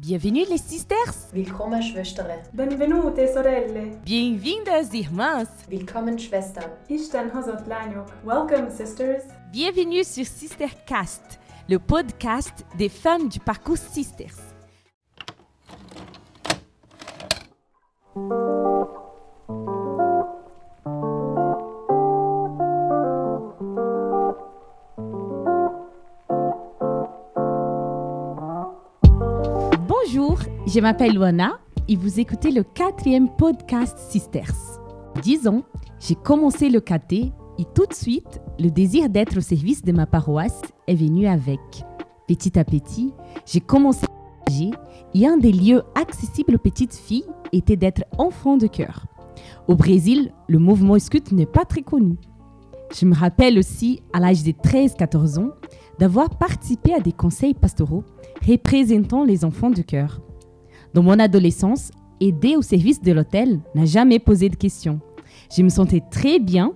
Bienvenue les sisters! Willkommen Schwestern! Benvenute sorelle! Bienvenidas irmãs! Willkommen Schwestern! Isten hozott lányok! Welcome sisters! Bienvenue sur Sistercast, le podcast des femmes du parcours Sisters. Je m'appelle Luana et vous écoutez le quatrième podcast Sisters. Dix ans, j'ai commencé le KT et tout de suite, le désir d'être au service de ma paroisse est venu avec. Petit à petit, j'ai commencé à voyager et un des lieux accessibles aux petites filles était d'être enfant de cœur. Au Brésil, le mouvement scout n'est pas très connu. Je me rappelle aussi, à l'âge de 13-14 ans, d'avoir participé à des conseils pastoraux représentant les enfants de cœur. Dans mon adolescence, aider au service de l'hôtel n'a jamais posé de questions. Je me sentais très bien.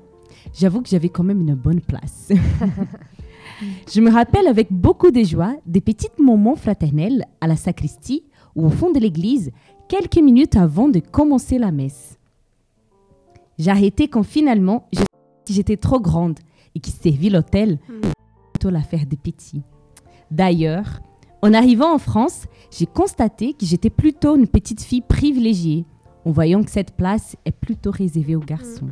J'avoue que j'avais quand même une bonne place. Je me rappelle avec beaucoup de joie des petits moments fraternels à la sacristie ou au fond de l'église, quelques minutes avant de commencer la messe. Arrêté quand finalement j'étais trop grande et qui servit l'hôtel, plutôt l'affaire des petits. D'ailleurs, en arrivant en France, j'ai constaté que j'étais plutôt une petite fille privilégiée, en voyant que cette place est plutôt réservée aux garçons.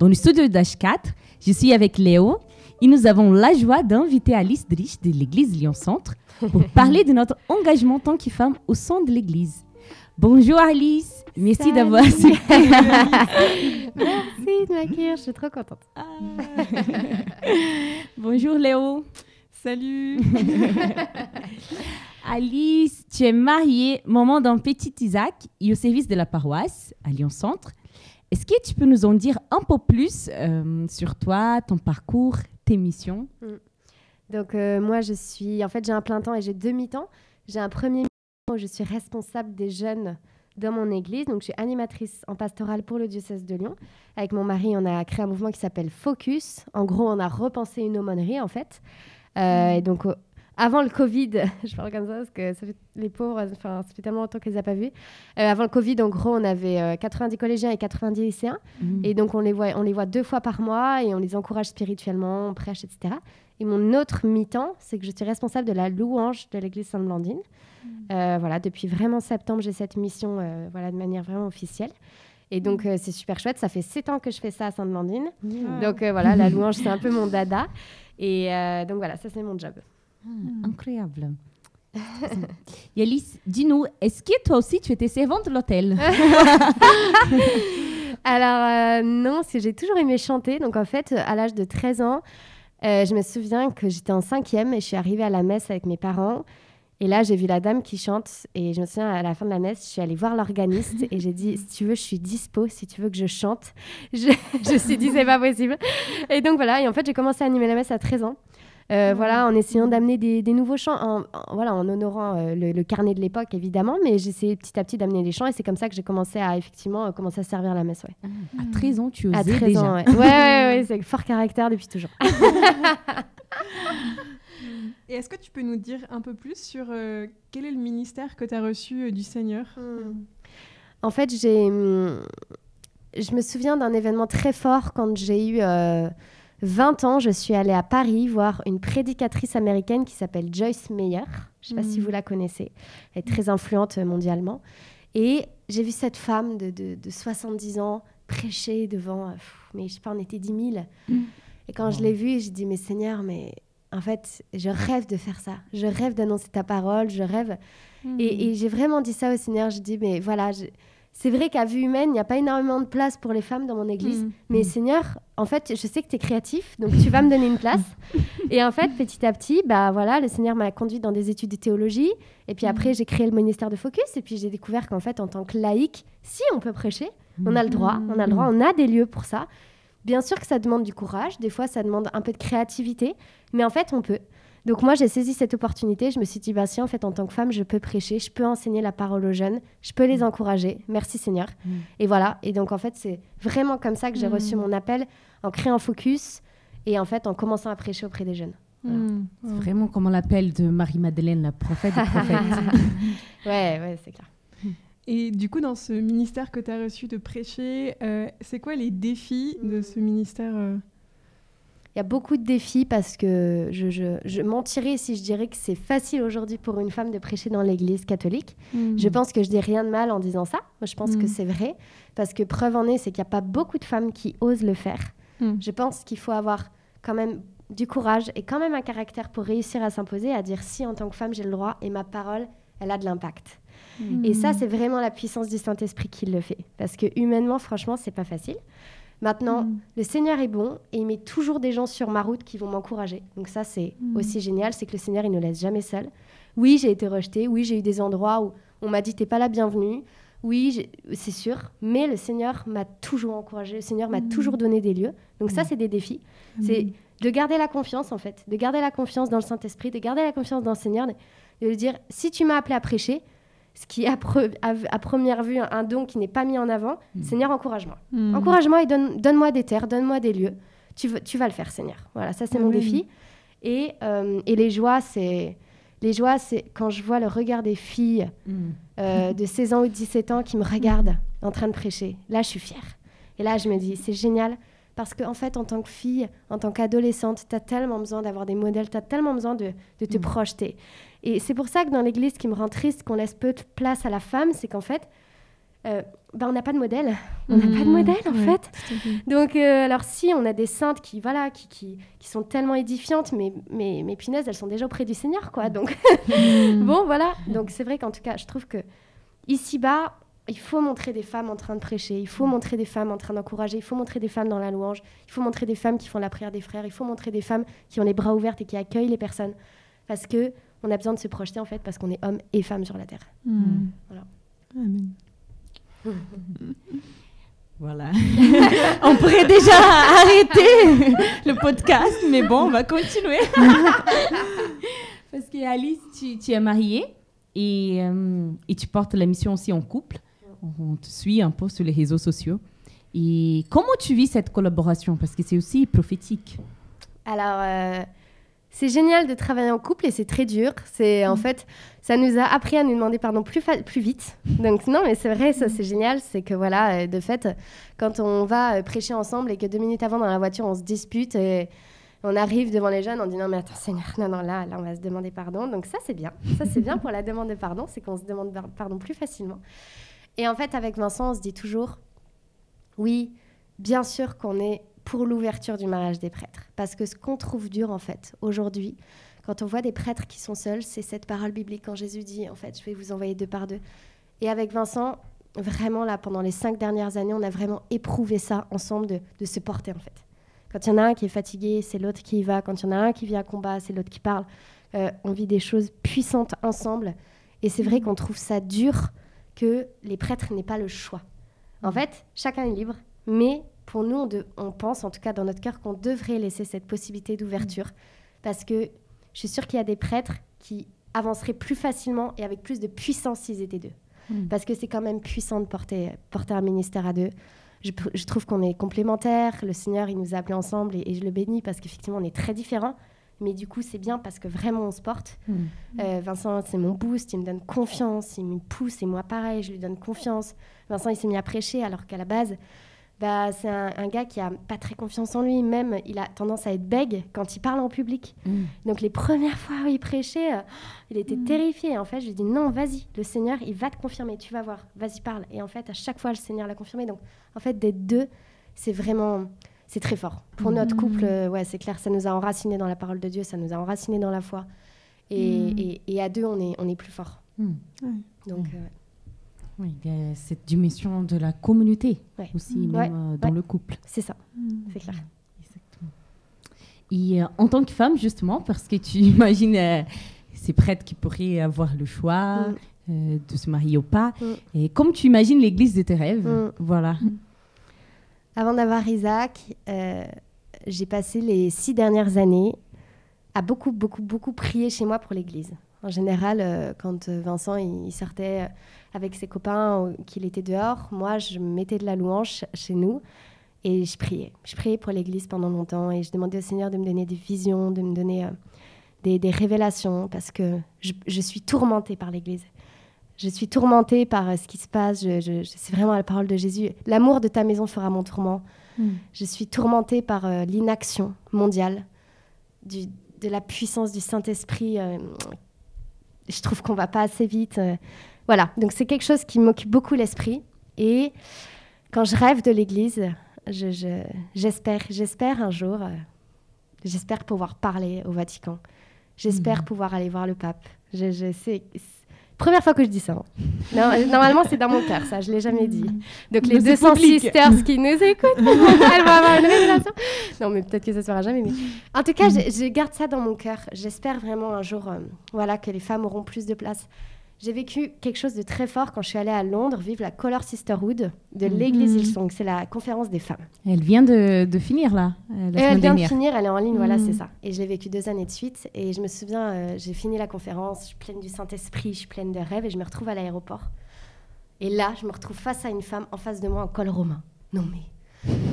Dans le studio d'H4, je suis avec Léo et nous avons la joie d'inviter Alice Drich de l'église Lyon Centre pour parler de notre engagement en tant que femme au sein de l'église. Bonjour Alice, merci d'avoir accepté. Merci de m'accueillir, je suis trop contente. Bonjour Léo. Salut Alice, tu es mariée, maman d'un petit Isaac et au service de la paroisse à Lyon Centre. Est-ce que tu peux nous en dire un peu plus euh, sur toi, ton parcours, tes missions? Donc euh, moi, je suis, en fait, j'ai un plein temps et j'ai deux mi-temps. J'ai un premier mi-temps où je suis responsable des jeunes dans mon église. Donc je suis animatrice en pastorale pour le diocèse de Lyon. Avec mon mari, on a créé un mouvement qui s'appelle Focus. En gros, on a repensé une aumônerie en fait. Euh, et donc euh, avant le Covid, je parle comme ça parce que ça fait, les pauvres, enfin, ça fait tellement longtemps qu'ils les a pas vus. Euh, avant le Covid, en gros, on avait euh, 90 collégiens et 90 lycéens. Et donc, on les, voit, on les voit deux fois par mois et on les encourage spirituellement, on prêche, etc. Et mon autre mi-temps, c'est que je suis responsable de la louange de l'église Sainte-Blandine. Euh, voilà, depuis vraiment septembre, j'ai cette mission euh, voilà, de manière vraiment officielle. Et donc, euh, c'est super chouette. Ça fait sept ans que je fais ça à Sainte-Blandine. Donc, euh, voilà, la louange, c'est un peu mon dada. Et euh, donc, voilà, ça, c'est mon job. Ah, Incroyable. Alice, dis-nous, est-ce que toi aussi tu étais servante de l'hôtel Alors, euh, non, parce que j'ai toujours aimé chanter. Donc, en fait, à l'âge de 13 ans, euh, je me souviens que j'étais en cinquième et je suis arrivée à la messe avec mes parents. Et là, j'ai vu la dame qui chante. Et je me souviens, à la fin de la messe, je suis allée voir l'organiste et j'ai dit, si tu veux, je suis dispo, si tu veux que je chante. Je, je me suis dit, c'est pas possible. Et donc, voilà. Et en fait, j'ai commencé à animer la messe à 13 ans. Euh, Voilà, en essayant d'amener des, des nouveaux chants, en, en- voilà, en honorant euh, le, le carnet de l'époque, évidemment. Mais j'essayais petit à petit d'amener les chants. Et c'est comme ça que j'ai commencé à, effectivement, euh, commencer à servir la messe, ouais. À 13 ans, tu osais À 13 déjà. ans, ouais. ouais, ouais, ouais, c'est fort caractère depuis toujours. Et est-ce que tu peux nous dire un peu plus sur euh, quel est le ministère que tu as reçu euh, du Seigneur? En fait, j'ai, hum, je me souviens d'un événement très fort quand j'ai eu euh, 20 ans. Je suis allée à Paris voir une prédicatrice américaine qui s'appelle Joyce Meyer. Je ne sais pas si Mhm. vous la connaissez. Elle est très influente euh, mondialement. Et j'ai vu cette femme de, de- de 70 ans prêcher devant, euh, pff, mais je sais pas, on était 10 000. Et quand je l'ai vue, j'ai dit, mais Seigneur, mais en fait, je rêve de faire ça. Je rêve d'annoncer ta parole. Je rêve. Et, et j'ai vraiment dit ça au Seigneur. Je dis, mais voilà, c'est vrai qu'à vue humaine, il n'y a pas énormément de place pour les femmes dans mon église. Mhm. Mais Seigneur, en fait, je sais que tu es créatif, donc tu vas me donner une place. et en fait, petit à petit, bah voilà, le Seigneur m'a conduit dans des études de théologie. Et puis après, j'ai créé le ministère de Focus. Et puis j'ai découvert qu'en fait, en tant que laïque, si on peut prêcher, on a le droit, on a le droit, on a des lieux pour ça. Bien sûr que ça demande du courage, des fois ça demande un peu de créativité, mais en fait on peut. Donc moi j'ai saisi cette opportunité, je me suis dit bah si en fait en tant que femme je peux prêcher, je peux enseigner la parole aux jeunes, je peux les encourager, merci Seigneur. Et voilà, et donc en fait c'est vraiment comme ça que j'ai reçu mon appel en créant Focus et en fait en commençant à prêcher auprès des jeunes. C'est vraiment comme on l'appelle de Marie-Madeleine, la prophète des prophètes. Ouais, ouais, c'est clair. Et du coup, dans ce ministère que tu as reçu de prêcher, euh, c'est quoi les défis de ce ministère euh Il y a beaucoup de défis parce que je, je, je mentirais si je dirais que c'est facile aujourd'hui pour une femme de prêcher dans l'église catholique. Je pense que je dis rien de mal en disant ça. Moi, je pense que c'est vrai. Parce que preuve en est, c'est qu'il n'y a pas beaucoup de femmes qui osent le faire. Je pense qu'il faut avoir quand même du courage et quand même un caractère pour réussir à s'imposer, à dire si en tant que femme j'ai le droit et ma parole, elle a de l'impact. Et ça, c'est vraiment la puissance du Saint-Esprit qui le fait. Parce que humainement, franchement, c'est pas facile. Maintenant, Mm. le Seigneur est bon et il met toujours des gens sur ma route qui vont m'encourager. Donc ça, c'est Mm. aussi génial, c'est que le Seigneur, il ne laisse jamais seul. Oui, j'ai été rejetée. Oui, j'ai eu des endroits où on m'a dit t'es pas la bienvenue. Oui, c'est sûr. Mais le Seigneur m'a toujours encouragé. Le Seigneur m'a Mm. toujours donné des lieux. Donc ça, c'est des défis. C'est de garder la confiance, en fait. De garder la confiance dans le Saint-Esprit, de garder la confiance dans le Seigneur. De, de lui dire, si tu m'as appelé à prêcher, ce qui est à, pre- à- à première vue un, don qui n'est pas mis en avant, Mm. Seigneur, encourage-moi. Hmm. Encourage-moi et donne, donne-moi des terres, donne-moi des lieux. Tu, vas le faire, Seigneur. Voilà, ça c'est mon défi. Et, euh, et les joies, c'est les joies, c'est quand je vois le regard des filles Mm. euh, de 16 ans ou 17 ans qui me regardent en train de prêcher. Là, je suis fière. Et là, je me dis, c'est génial. Parce qu'en fait, en tant que fille, en tant qu'adolescente, tu as tellement besoin d'avoir des modèles, tu as tellement besoin de, de te projeter. Et c'est pour ça que dans l'Église, ce qui me rend triste qu'on laisse peu de place à la femme, c'est qu'en fait, euh, ben, on n'a pas de modèle. On n'a pas de Hmm. modèle, en Ouais, fait. Donc, euh, alors si, on a des saintes qui, voilà, qui, qui, qui sont tellement édifiantes, mais, mais, mais punaises, elles sont déjà auprès du Seigneur, quoi. Donc, Hmm. bon, voilà. Donc, c'est vrai qu'en tout cas, je trouve que ici-bas, il faut montrer des femmes en train de prêcher, il faut montrer des femmes en train d'encourager, il faut montrer des femmes dans la louange, il faut montrer des femmes qui font la prière des frères, il faut montrer des femmes qui ont les bras ouverts et qui accueillent les personnes. Parce que on a besoin de se projeter, en fait, parce qu'on est hommes et femmes sur la terre. Hmm. Voilà. Amen. Voilà. on pourrait déjà arrêter le podcast, mais bon, on va continuer. Parce que Alice, tu, tu es mariée et, euh, et tu portes la mission aussi en couple. On te suit un peu sur les réseaux sociaux. Et comment tu vis cette collaboration? Parce que c'est aussi prophétique. Alors, euh, c'est génial de travailler en couple et c'est très dur. C'est en fait, ça nous a appris à nous demander pardon plus, plus vite. Donc non, mais c'est vrai, ça c'est génial. C'est que voilà, euh, de fait, quand on va euh, prêcher ensemble et que deux minutes avant dans la voiture on se dispute et on arrive devant les jeunes, on dit non mais attends Seigneur, non non là, là on va se demander pardon. Donc ça c'est bien, ça c'est bien pour la demande de pardon, c'est qu'on se demande par- pardon plus facilement. Et en fait avec Vincent on se dit toujours, oui, bien sûr qu'on est pour l'ouverture du mariage des prêtres. Parce que ce qu'on trouve dur, en fait, aujourd'hui, quand on voit des prêtres qui sont seuls, c'est cette parole biblique quand Jésus dit, en fait, je vais vous envoyer deux par deux. Et avec Vincent, vraiment, là, pendant les cinq dernières années, on a vraiment éprouvé ça ensemble de, de se porter, en fait. Quand il y en a un qui est fatigué, c'est l'autre qui y va. Quand il y en a un qui vient à combat, c'est l'autre qui parle. Euh, on vit des choses puissantes ensemble. Et c'est vrai qu'on trouve ça dur que les prêtres n'aient pas le choix. En fait, chacun est libre, mais pour nous, on, de- on pense, en tout cas dans notre cœur, qu'on devrait laisser cette possibilité d'ouverture. Parce que je suis sûre qu'il y a des prêtres qui avanceraient plus facilement et avec plus de puissance s'ils étaient deux. Mm. Parce que c'est quand même puissant de porter, porter un ministère à deux. Je, trouve qu'on est complémentaires. Le Seigneur, il nous a appelés ensemble et, et je le bénis parce qu'effectivement, on est très différents. Mais du coup, c'est bien parce que vraiment, on se porte. Mm. Euh, Vincent, c'est mon boost, il me donne confiance, il me pousse, et moi pareil, je lui donne confiance. Vincent, il s'est mis à prêcher alors qu'à la base, bah, c'est un, un gars qui a pas très confiance en lui, même il a tendance à être bègue quand il parle en public. Mm. Donc les premières fois où il prêchait, euh, il était terrifié. En fait, je lui dis non, vas-y, le Seigneur, il va te confirmer, tu vas voir, vas-y, parle. Et en fait, à chaque fois, le Seigneur l'a confirmé. Donc, en fait, d'être deux, c'est vraiment, c'est très fort. Pour notre couple, euh, ouais, c'est clair, ça nous a enracinés dans la parole de Dieu, ça nous a enracinés dans la foi. Et, Mm. et- et à deux, on est, on est plus fort. Mm. Donc, Mm. euh, Oui, il y a cette dimension de la communauté Ouais. aussi, Mm. même Ouais, euh, dans ouais. le couple. c'est ça, Hmm. c'est clair. Exactement. Et euh, en tant que femme, justement, parce que tu imagines euh, ces prêtres qui pourraient avoir le choix Mm. euh, de se marier ou pas, Mm. et comme tu imagines l'église de tes rêves, Mm. voilà. Avant d'avoir Isaac, j'ai passé les six dernières années à beaucoup, beaucoup, beaucoup prier chez moi pour l'église. En général, euh, quand euh, Vincent il, sortait euh, avec ses copains ou qu'il était dehors, moi, je mettais de la louange chez nous Et je priais. Je priais pour l'Église pendant longtemps et je demandais au Seigneur de me donner des visions, de me donner des, des révélations parce que je, je suis tourmentée par l'Église. Je suis tourmentée par ce qui se passe. Je, je- je- c'est vraiment la parole de Jésus. L'amour de ta maison fera mon tourment. Je suis tourmentée par l'inaction mondiale, du- de la puissance du Saint-Esprit. euh, je trouve qu'on va pas assez vite. euh, voilà, donc c'est quelque chose qui m'occupe beaucoup l'esprit. Et quand je rêve de l'Église, je- je- j'espère, j'espère un jour, euh, j'espère pouvoir parler au Vatican. J'espère Mhm. pouvoir aller voir le pape. Je, je c'est- Première fois que je dis ça. hein. Non, normalement, c'est dans mon cœur, ça. Je l'ai jamais dit. Donc les Mais c'est 200 public. sisters qui nous écoutent, elles vont avoir une révélation. Non, mais peut-être que ça se fera jamais. Mais... En tout cas, je, je garde ça dans mon cœur. J'espère vraiment un jour euh, voilà, que les femmes auront plus de place. J'ai vécu quelque chose de très fort quand je suis allée à Londres vivre la Color Sisterhood de Mhm. l'église Hillsong. C'est la conférence des femmes. Elle vient de, de finir là, euh, la elle vient de finir, elle est en ligne, voilà, Mhm. c'est ça. Et je l'ai vécu deux années de suite. Et je me souviens, euh, j'ai fini la conférence, je suis pleine du Saint-Esprit, je suis pleine de rêves, et je me retrouve à l'aéroport. Et là, je me retrouve face à une femme en face de moi en col romain. Non mais,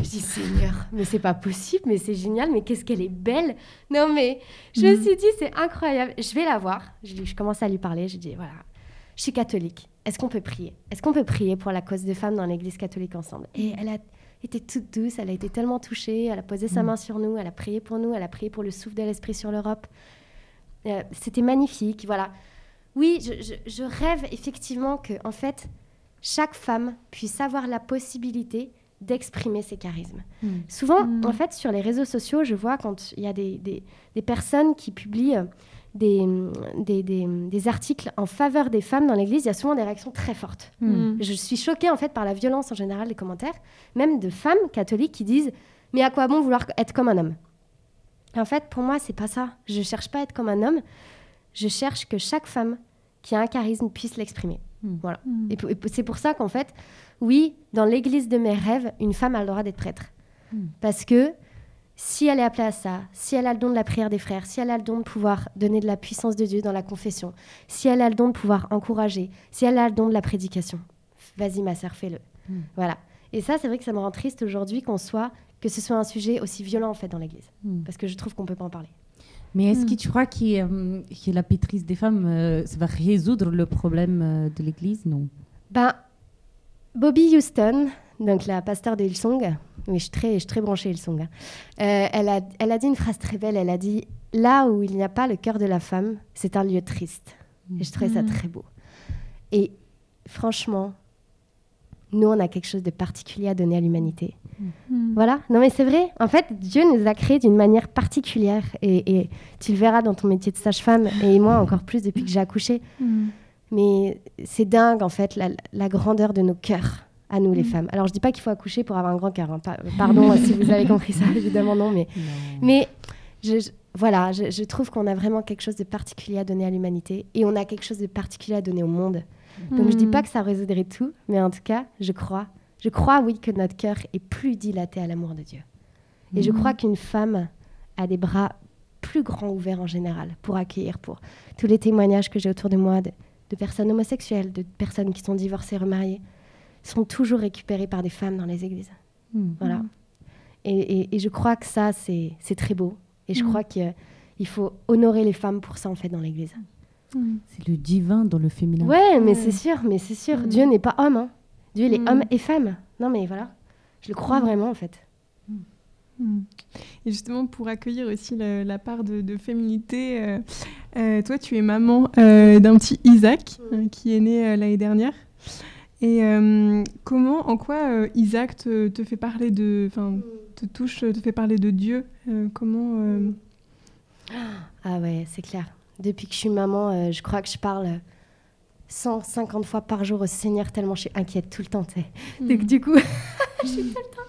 je dis Seigneur, mais c'est pas possible, mais c'est génial, mais qu'est-ce qu'elle est belle. Non mais, je me Mhm. suis dit, c'est incroyable. Je vais la voir. Je commence à lui parler. Je dis, voilà, je suis catholique. Est-ce qu'on peut prier? Est-ce qu'on peut prier pour la cause des femmes dans l'église catholique ensemble? Et elle a été toute douce, elle a été tellement touchée, elle a posé sa Mm. main sur nous, elle a prié pour nous, elle a prié pour le souffle de l'esprit sur l'Europe. Euh, C'était magnifique, voilà. Oui, je, je- je rêve effectivement que, en fait, chaque femme puisse avoir la possibilité d'exprimer ses charismes. Mm. Souvent, Mm. en fait, sur les réseaux sociaux, je vois quand il y a des, des- des personnes qui publient euh, des, des, des- des articles en faveur des femmes dans l'Église, il y a souvent des réactions très fortes. Mm. Je suis choquée en fait par la violence en général des commentaires, même de femmes catholiques qui disent mais à quoi bon vouloir être comme un homme? En fait, pour moi, c'est pas ça. Je cherche pas à être comme un homme. Je cherche que chaque femme qui a un charisme puisse l'exprimer. Mm. Voilà. Et p- et p- c'est pour ça qu'en fait, oui, dans l'église de mes rêves, une femme a le droit d'être prêtre. Parce que si elle est appelée à ça, si elle a le don de la prière des frères, si elle a le don de pouvoir donner de la puissance de Dieu dans la confession, si elle a le don de pouvoir encourager, si elle a le don de la prédication, vas-y ma sœur, fais-le. Mm. Voilà. Et ça, c'est vrai que ça me rend triste aujourd'hui qu'on soit que ce soit un sujet aussi violent en fait dans l'église, Mm. parce que je trouve qu'on peut pas en parler. Mais est-ce Mm. que tu crois que, euh, que la pétrise des femmes, euh, ça va résoudre le problème euh, de l'Église? Non. Ben, Bobby Houston, donc la pasteur de Hillsong, oui, je suis très, je suis très branchée Hillsong, hein. Euh, elle, a, elle a dit une phrase très belle, elle a dit « Là où il n'y a pas le cœur de la femme, c'est un lieu triste. » Et je trouvais ça Mm. très beau. Et franchement, nous, on a quelque chose de particulier à donner à l'humanité. Mm. Voilà, non mais c'est vrai. En fait, Dieu nous a créés d'une manière particulière. Et, et tu le verras dans ton métier de sage-femme, et moi encore plus depuis que j'ai accouché. Mm. Mais c'est dingue, en fait, la, la grandeur de nos cœurs, à nous les Mm. femmes. Alors, je dis pas qu'il faut accoucher pour avoir un grand cœur. hein. Pa- Pardon si vous avez compris ça, évidemment non. Mais, mais je, je- voilà, je, je trouve qu'on a vraiment quelque chose de particulier à donner à l'humanité. Et on a quelque chose de particulier à donner au monde. Donc, je dis Mm. pas que ça résoudrait tout, mais en tout cas, je crois. Je crois, oui, que notre cœur est plus dilaté à l'amour de Dieu. Et je Mm. crois qu'une femme a des bras plus grands ouverts en général pour accueillir, pour tous les témoignages que j'ai autour de moi de, de personnes homosexuelles, de personnes qui sont divorcées, remariées, sont toujours récupérés par des femmes dans les églises. Mm. Voilà. Et, et- et je crois que ça, c'est très beau. Et je Mm. crois qu'il faut honorer les femmes pour ça, en fait, dans l'église. Mm. C'est le divin dans le féminin. Ouais, mais Ouais. c'est sûr, mais c'est sûr. Dieu n'est pas homme. hein. Dieu, il est Mm. homme et femme. Non, mais voilà. Je le crois vraiment, en fait. Et justement, pour accueillir aussi le- la part de, de féminité, euh, euh, toi, tu es maman euh, d'un petit Isaac qui est né euh, l'année dernière. Et euh, comment, en quoi euh, Isaac te, te fait parler de, enfin, te touche, te fait parler de Dieu Euh, Comment Ah ouais, c'est clair. Depuis que je suis maman, je crois que je parle 150 fois par jour au Seigneur tellement je suis inquiète tout le temps. sais. Donc mm. du coup, je suis tout le, temps,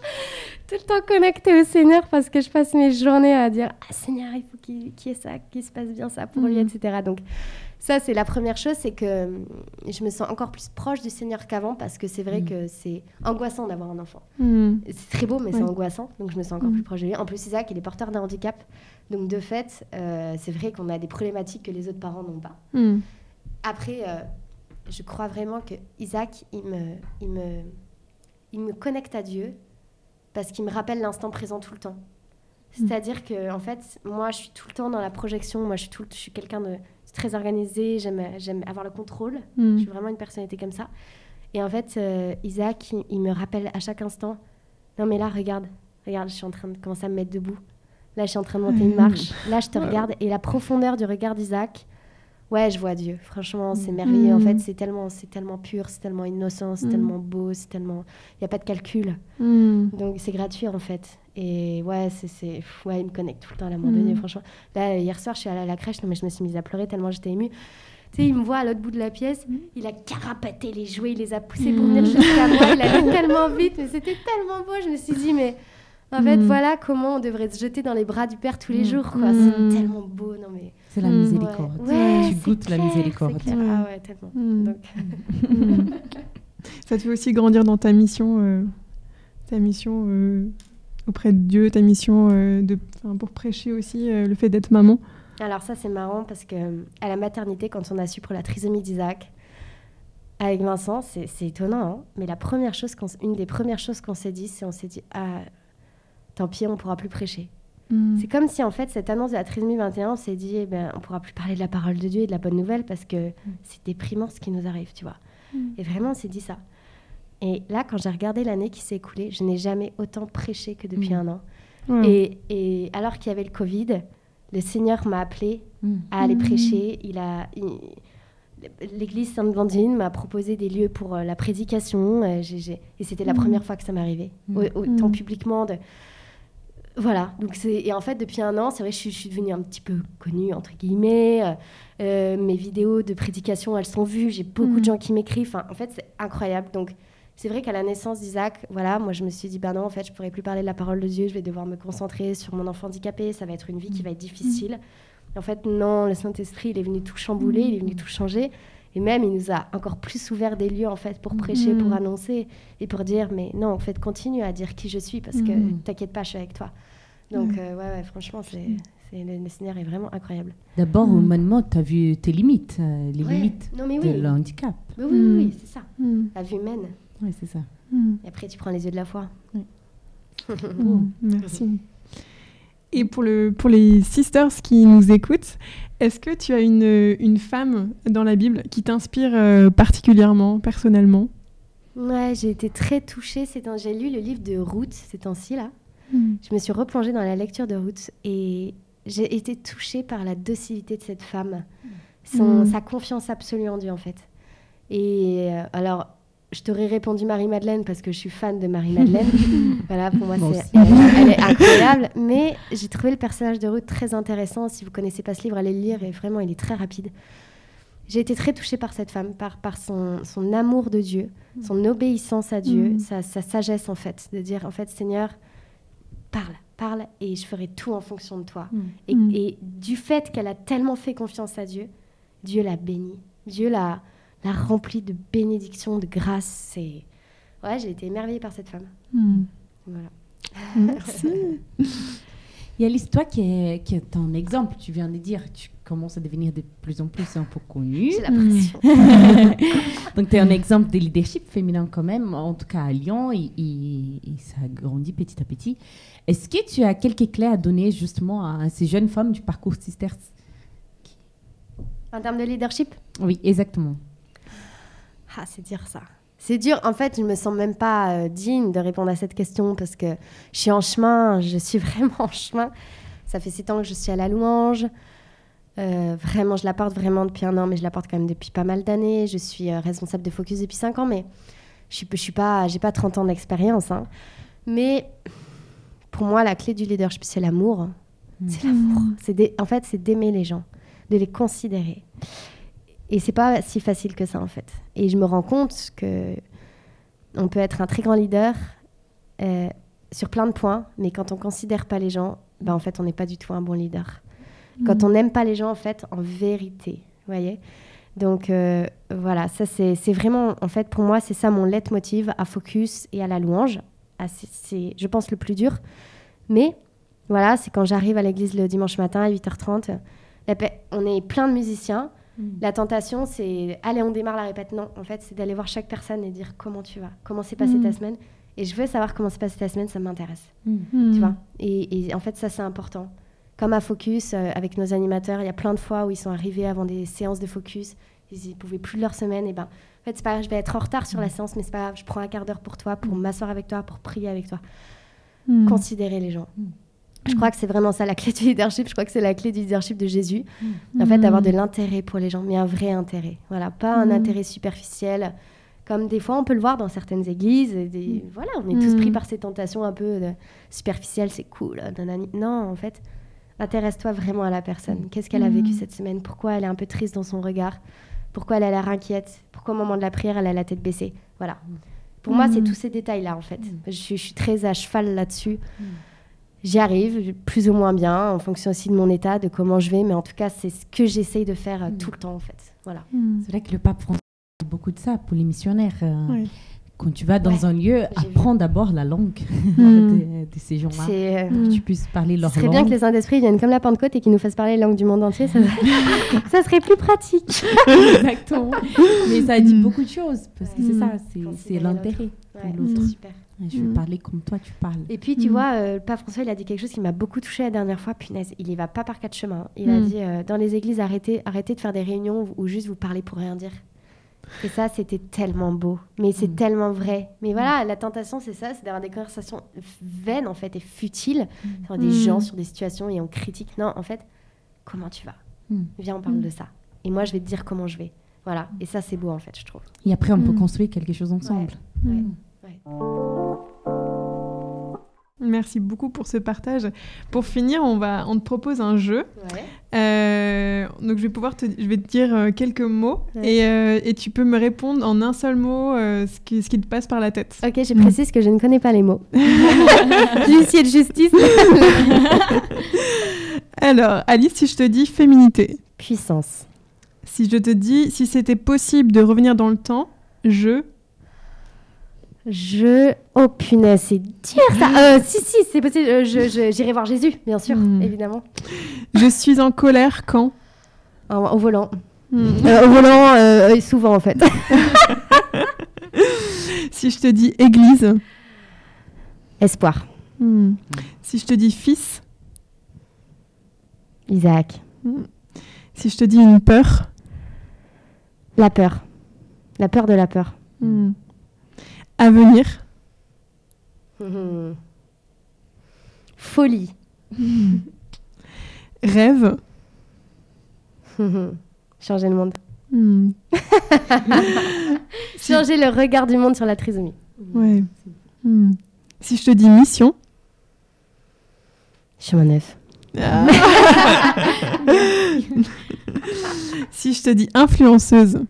tout le temps connectée au Seigneur parce que je passe mes journées à dire Ah Seigneur, il faut qu'il qu'il y ait ça, qu'il se passe bien ça pour lui, Mhm. etc. Donc ça, c'est la première chose, c'est que hum, je me sens encore plus proche du Seigneur qu'avant parce que c'est vrai Mhm. que c'est angoissant d'avoir un enfant. Mm. C'est très beau, mais c'est angoissant, donc je me sens encore Mhm. plus proche de lui. En plus, Isaac, il est porteur d'un handicap, donc de fait, euh, c'est vrai qu'on a des problématiques que les autres parents n'ont pas. Mm. Après, euh, je crois vraiment que Isaac, il me, il me, il me connecte à Dieu parce qu'il me rappelle l'instant présent tout le temps. Mm. C'est-à-dire que, en fait, moi, je suis tout le temps dans la projection. Moi, je suis, tout, je suis quelqu'un de très organisé. J'aime, j'aime avoir le contrôle. Je Mm. suis vraiment une personnalité comme ça. Et en fait, euh, Isaac, il, il me rappelle à chaque instant Non, mais là, regarde, regarde, je suis en train de commencer à me mettre debout. Là, je suis en train de monter une marche. Là, je te regarde. Et la profondeur du regard d'Isaac, ouais, je vois Dieu. Franchement, c'est merveilleux. En Mm. fait, c'est tellement, c'est tellement pur, c'est tellement innocent, c'est Mm. tellement beau, c'est tellement. Il n'y a pas de calcul. Mm. Donc, c'est gratuit, en fait. Et ouais, c'est, ouais, il me connecte tout le temps à l'amour de Mm. Dieu, franchement. Là, hier soir, je suis allée à la crèche, non, mais je me suis mise à pleurer tellement j'étais émue. Tu sais, il me voit à l'autre bout de la pièce, il a carapaté les jouets, il les a poussés pour venir Mm. jusqu'à moi, il allait tellement vite, mais c'était tellement beau. Je me suis dit, mais en fait, Mm. voilà comment on devrait se jeter dans les bras du Père tous les Mm. jours, quoi. Mm. C'est tellement beau, non mais. C'est la Mm. miséricorde. Ouais, ouais, tu goûtes la clair, miséricorde. clair. Ouais. Ah ouais, tellement. Mm. Donc, Mm. Ça te fait aussi grandir dans ta mission, euh, ta mission euh, auprès de Dieu, ta mission euh, de, pour prêcher aussi euh, le fait d'être maman? Alors ça c'est marrant parce que à la maternité quand on a su pour la trisomie d'Isaac avec Vincent c'est étonnant hein, mais la première chose une des premières choses qu'on s'est dit c'est on s'est dit ah tant pis on pourra plus prêcher. Mm. C'est comme si en fait cette annonce de la trisomie 21 on s'est dit eh ben on pourra plus parler de la parole de Dieu et de la bonne nouvelle parce que c'est déprimant ce qui nous arrive tu vois. Mm. Et vraiment on s'est dit ça. Et là quand j'ai regardé l'année qui s'est écoulée je n'ai jamais autant prêché que depuis Mm. un an. Et, et alors qu'il y avait le Covid le Seigneur m'a appelé Mm. à aller prêcher. Il a, il- L'église Sainte-Blandine m'a proposé des lieux pour euh, la prédication. euh, et c'était la première fois que ça m'arrivait, au- autant publiquement. De... Voilà. Donc c'est et en fait depuis un an, c'est vrai, je suis, je suis devenue un petit peu connue entre guillemets. euh, euh, mes vidéos de prédication, elles sont vues. J'ai beaucoup Mhm. de gens qui m'écrivent. Enfin, en fait, c'est incroyable. Donc c'est vrai qu'à la naissance d'Isaac, voilà, moi je me suis dit, ben non, en fait, je pourrais plus parler de la parole de Dieu, je vais devoir me concentrer sur mon enfant handicapé, ça va être une vie qui va être difficile. En fait, non, le Saint-Esprit, il est venu tout chambouler, il est venu tout changer. Et même, il nous a encore plus ouvert des lieux, en fait, pour prêcher, pour Mhm. annoncer et pour dire, mais non, en fait, continue à dire qui je suis parce que Mhm. t'inquiète pas, je suis avec toi. Donc, euh, ouais, ouais, franchement, c'est, c'est- le, Seigneur est vraiment incroyable. D'abord, Mm. humainement, tu as vu tes limites, euh, les Ouais. limites Non, mais de oui. le handicap. Mais oui, oui, oui, c'est ça. Mm. La vue humaine. Oui, c'est ça. Mm. Et après, tu prends les yeux de la foi. Mm. Merci. Et pour, le, pour les sisters qui nous écoutent, est-ce que tu as une, une femme dans la Bible qui t'inspire euh, particulièrement, personnellement? Ouais, j'ai été très touchée. J'ai lu le livre de Ruth ces temps-ci, là. Mm. Je me suis replongée dans la lecture de Ruth et j'ai été touchée par la docilité de cette femme, son, Mm. sa confiance absolue en Dieu en fait. Et euh, alors, je t'aurais répondu Marie-Madeleine parce que je suis fan de Marie-Madeleine. voilà, pour moi, c'est, elle, elle est incroyable. Mais j'ai trouvé le personnage de Ruth très intéressant. Si vous connaissez pas ce livre, allez le lire et vraiment, il est très rapide. J'ai été très touchée par cette femme, par, par son, son amour de Dieu, son obéissance à Dieu, Mm. sa, sa sagesse en fait, de dire en fait Seigneur, parle, parle et je ferai tout en fonction de toi. Et, Mm. et du fait qu'elle a tellement fait confiance à Dieu, Dieu l'a bénie. Dieu l'a, l'a remplie de bénédictions, de grâce. C'est... Ouais, j'ai été émerveillée par cette femme. Mm. Voilà. Merci. Il y a l'histoire qui est, qui est un exemple, tu viens de dire, tu commences à devenir de plus en plus un peu connu. J'ai la Mm. pression. Donc, tu es un exemple de leadership féminin quand même, en tout cas à Lyon, et, et- et ça grandit petit à petit. Est-ce que tu as quelques clés à donner justement à ces jeunes femmes du parcours Sisters? En termes de leadership, Oui, exactement. Ah, c'est dur ça. C'est dur. En fait, je me sens même pas euh, digne de répondre à cette question parce que je suis en chemin. Je suis vraiment en chemin. Ça fait sept ans que je suis à la louange. Euh, vraiment, je la porte vraiment depuis un an, mais je la porte quand même depuis pas mal d'années. Je suis euh, responsable de Focus depuis cinq ans, mais je suis, je suis pas, j'ai pas 30 ans d'expérience. hein. Mais pour moi, la clé du leadership, c'est l'amour. C'est l'amour. C'est en fait, c'est d'aimer les gens, de les considérer. Et c'est pas si facile que ça en fait. Et je me rends compte que on peut être un très grand leader euh, sur plein de points, mais quand on considère pas les gens, ben en fait on n'est pas du tout un bon leader. Quand on n'aime pas les gens en fait, en vérité, voyez. Donc euh, voilà, ça c'est vraiment en fait pour moi c'est ça mon leitmotiv à focus et à la louange. Ah, c'est- je pense le plus dur, mais voilà c'est quand j'arrive à l'église le dimanche matin à 8h30. la paix- On est plein de musiciens. La tentation, c'est allez, on démarre la répète. Non, en fait, c'est d'aller voir chaque personne et dire comment tu vas, comment s'est passée Mm. ta semaine. Et je veux savoir comment se passe ta semaine, ça m'intéresse. Hmm. Tu vois et, et en fait, ça, c'est important. Comme à Focus, euh, avec nos animateurs, il y a plein de fois où ils sont arrivés avant des séances de Focus. Ils ne pouvaient plus de leur semaine. Et ben, en fait, c'est pas grave, je vais être en retard sur la séance, mais c'est pas grave. Je prends un quart d'heure pour toi, pour m'asseoir avec toi, pour prier avec toi. Considérer les gens. Je crois que c'est vraiment ça la clé du leadership. Je crois que c'est la clé du leadership de Jésus. En fait, d'avoir de l'intérêt pour les gens, mais un vrai intérêt. Voilà, pas un Mm. intérêt superficiel, comme des fois on peut le voir dans certaines églises. et des- Voilà, on est tous pris Mm. par ces tentations un peu de superficielles, c'est cool. nanani. Non, en fait, intéresse-toi vraiment à la personne. Qu'est-ce qu'elle a Mm. vécu cette semaine? Pourquoi elle est un peu triste dans son regard? Pourquoi elle a l'air inquiète? Pourquoi au moment de la prière, elle a la tête baissée? Voilà. Pour moi, c'est Mm. tous ces détails-là, en fait. Je suis très à cheval là-dessus. J'y arrive, plus ou moins bien, en fonction aussi de mon état, de comment je vais, mais en tout cas, c'est ce que j'essaye de faire euh, Mm. tout le temps, en fait. Voilà. Hmm. C'est vrai que le pape François dit beaucoup de ça pour les missionnaires. euh, Ouais. Quand tu vas dans Ouais, un lieu, apprends d'abord la langue Hmm. de, de ces gens-là. Euh, Pour que tu puisses parler ce leur serait langue. bien que les Saints d'Esprit viennent comme la Pentecôte et qu'ils nous fassent parler les langues du monde entier. Ça, ça serait plus pratique. Exactement. Mais ça dit Mm. beaucoup de choses, parce que c'est ça, Mm. c'est- l'intérêt pour Ouais, l'autre. c'est Mm. super. Je vais Mm. parler comme toi, tu parles. Et puis, tu Mm. vois, euh, le pape François, il a dit quelque chose qui m'a beaucoup touché la dernière fois. Punaise, il y va pas par quatre chemins. Il a Mm. dit euh, dans les églises, arrêtez, arrêtez de faire des réunions où, où juste vous parlez pour rien dire. Et ça, c'était tellement beau. Mais c'est tellement vrai. Mais voilà, la tentation, c'est ça c'est d'avoir des conversations vaines, en fait, et futiles sur des gens, sur des situations, et on critique. Non, en fait, comment tu vas? Viens, on parle de ça. Et moi, je vais te dire comment je vais. Voilà. Et ça, c'est beau, en fait, je trouve. Et après, on peut construire quelque chose ensemble. Ouais. Ouais. Merci beaucoup pour ce partage. Pour finir, on, va, on te propose un jeu. Ouais. Euh, donc je vais pouvoir te, je vais te dire euh, quelques mots Ouais. et, euh, et tu peux me répondre en un seul mot euh, ce, qui, ce qui te passe par la tête. Ok, je précise que je ne connais pas les mots. L'huissier de justice. Alors, Alice, si je te dis féminité, Puissance. si je te dis si c'était possible de revenir dans le temps, je. Je. Oh punaise, c'est dur ça. Euh, si, si, c'est possible. Euh, je, je- J'irai voir Jésus, bien sûr, Hmm. évidemment. Je suis en colère quand? Au volant. Hmm. Euh, au volant, euh, euh, souvent en fait. Si je te dis église. Espoir. Hmm. Si je te dis fils. Isaac. Si je te dis une peur. La peur. La peur de la peur. Hmm. Avenir. Mhm. Folie. Rêve. Changer le monde. Hmm. Changer le regard du monde sur la trisomie. Ouais. Hmm. Si je te dis mission. Chemin neuf. Ah. si je te dis influenceuse.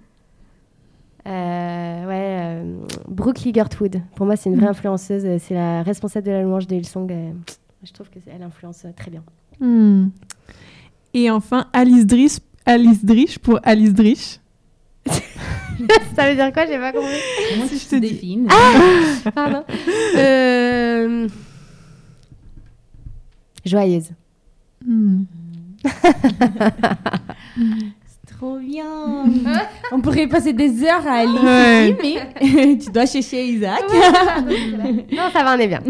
Euh, Brooke Ligertwood. Pour moi, c'est une vraie Mm. influenceuse. euh, C'est la responsable de la louange de Hillsong. euh, je trouve qu'elle influence euh, très bien. Hmm. Et enfin, Alice Drich, Alice Drich pour Alice Drich. Ça veut dire quoi? J'ai pas compris. Moi, Si je te défine. Pardon. Euh, Joyeuse. Hmm. Trop bien. On pourrait passer des heures à Ouais. ici, mais tu dois chercher Isaac. non, ça va, on est bien.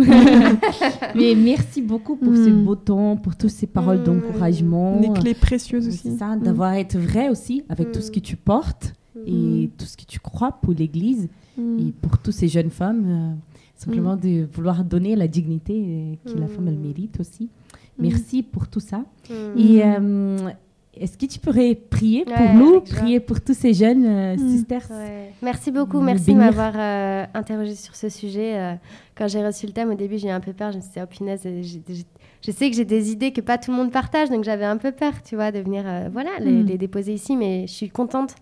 mais merci beaucoup pour ce Mm. beau temps, pour toutes ces paroles Mm. d'encouragement. Des clés précieuses aussi. C'est ça, Hmm. d'avoir été vrai aussi avec tout ce que tu portes et tout ce que tu crois pour l'Église Hmm. et pour toutes ces jeunes femmes. euh, simplement de vouloir donner la dignité euh, que la femme elle mérite aussi. Merci pour tout ça. Et euh, est-ce que tu pourrais prier pour Ouais, nous, prier pour tous ces jeunes euh, Mm. sisters? Ouais. Merci beaucoup, merci de m'avoir euh, interrogé sur ce sujet. euh, quand j'ai reçu le thème, au début, j'ai eu un peu peur. Je me suis dit, oh punaise, euh, je sais que j'ai des idées que pas tout le monde partage, donc j'avais un peu peur, tu vois, de venir euh, voilà, les, Mm. les déposer ici, mais je suis contente.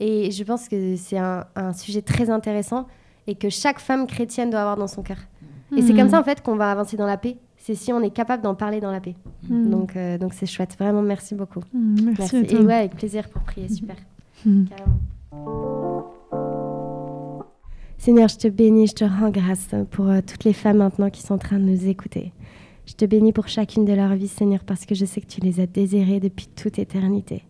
Et je pense que c'est un, un sujet très intéressant et que chaque femme chrétienne doit avoir dans son cœur. Et c'est comme ça, en fait, qu'on va avancer dans la paix. C'est si on est capable d'en parler dans la paix. Hmm. Donc, euh, donc c'est chouette. Vraiment, merci beaucoup. Hmm, Merci, Et ouais, avec plaisir pour prier. Super. Hmm. Carrément. Seigneur, je te bénis, je te rends grâce pour euh, toutes les femmes maintenant qui sont en train de nous écouter. Je te bénis pour chacune de leurs vies, Seigneur, parce que je sais que tu les as désirées depuis toute éternité.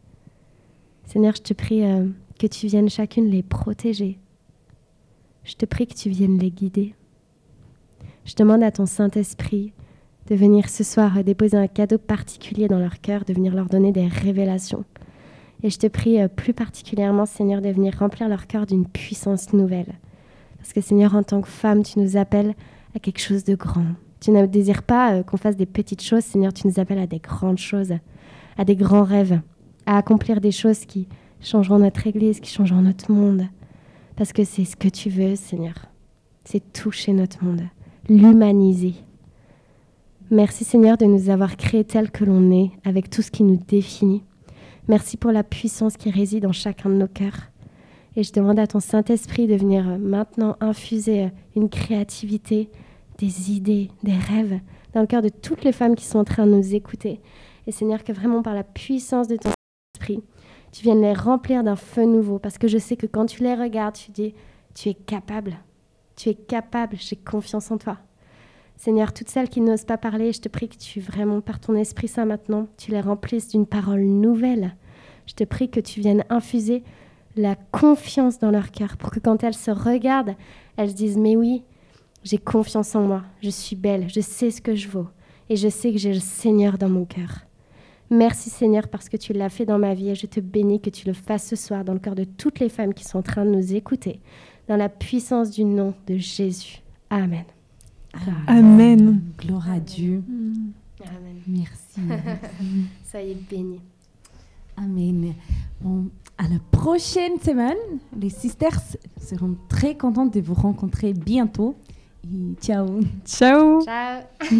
Seigneur, je te prie euh, que tu viennes chacune les protéger. Je te prie que tu viennes les guider. Je demande à ton Saint-Esprit de venir ce soir déposer un cadeau particulier dans leur cœur, de venir leur donner des révélations. Et je te prie euh, plus particulièrement, Seigneur, de venir remplir leur cœur d'une puissance nouvelle. Parce que, Seigneur, en tant que femme, tu nous appelles à quelque chose de grand. Tu ne désires pas euh, qu'on fasse des petites choses, Seigneur, tu nous appelles à des grandes choses, à des grands rêves, à accomplir des choses qui changeront notre Église, qui changeront notre monde. Parce que c'est ce que tu veux, Seigneur. C'est toucher notre monde, l'humaniser. Merci, Seigneur, de nous avoir créés tels que l'on est, avec tout ce qui nous définit. Merci pour la puissance qui réside en chacun de nos cœurs. Et je demande à ton Saint-Esprit de venir maintenant infuser une créativité, des idées, des rêves dans le cœur de toutes les femmes qui sont en train de nous écouter. Et Seigneur, que vraiment par la puissance de ton Esprit, tu viennes les remplir d'un feu nouveau. Parce que je sais que quand tu les regardes, tu dis, tu es capable. Tu es capable, j'ai confiance en toi. Seigneur, toutes celles qui n'osent pas parler, je te prie que tu vraiment, par ton Esprit Saint maintenant, tu les remplisses d'une parole nouvelle. Je te prie que tu viennes infuser la confiance dans leur cœur pour que quand elles se regardent, elles se disent, mais oui, j'ai confiance en moi, je suis belle, je sais ce que je vaux et je sais que j'ai le Seigneur dans mon cœur. Merci Seigneur parce que tu l'as fait dans ma vie et je te bénis que tu le fasses ce soir dans le cœur de toutes les femmes qui sont en train de nous écouter, dans la puissance du nom de Jésus. Amen. Amen. Gloire à Dieu. Amen. Merci. Soyez bénis. Amen. Bon, à la prochaine semaine. Les sisters seront très contentes de vous rencontrer bientôt. Et ciao. Ciao. Ciao.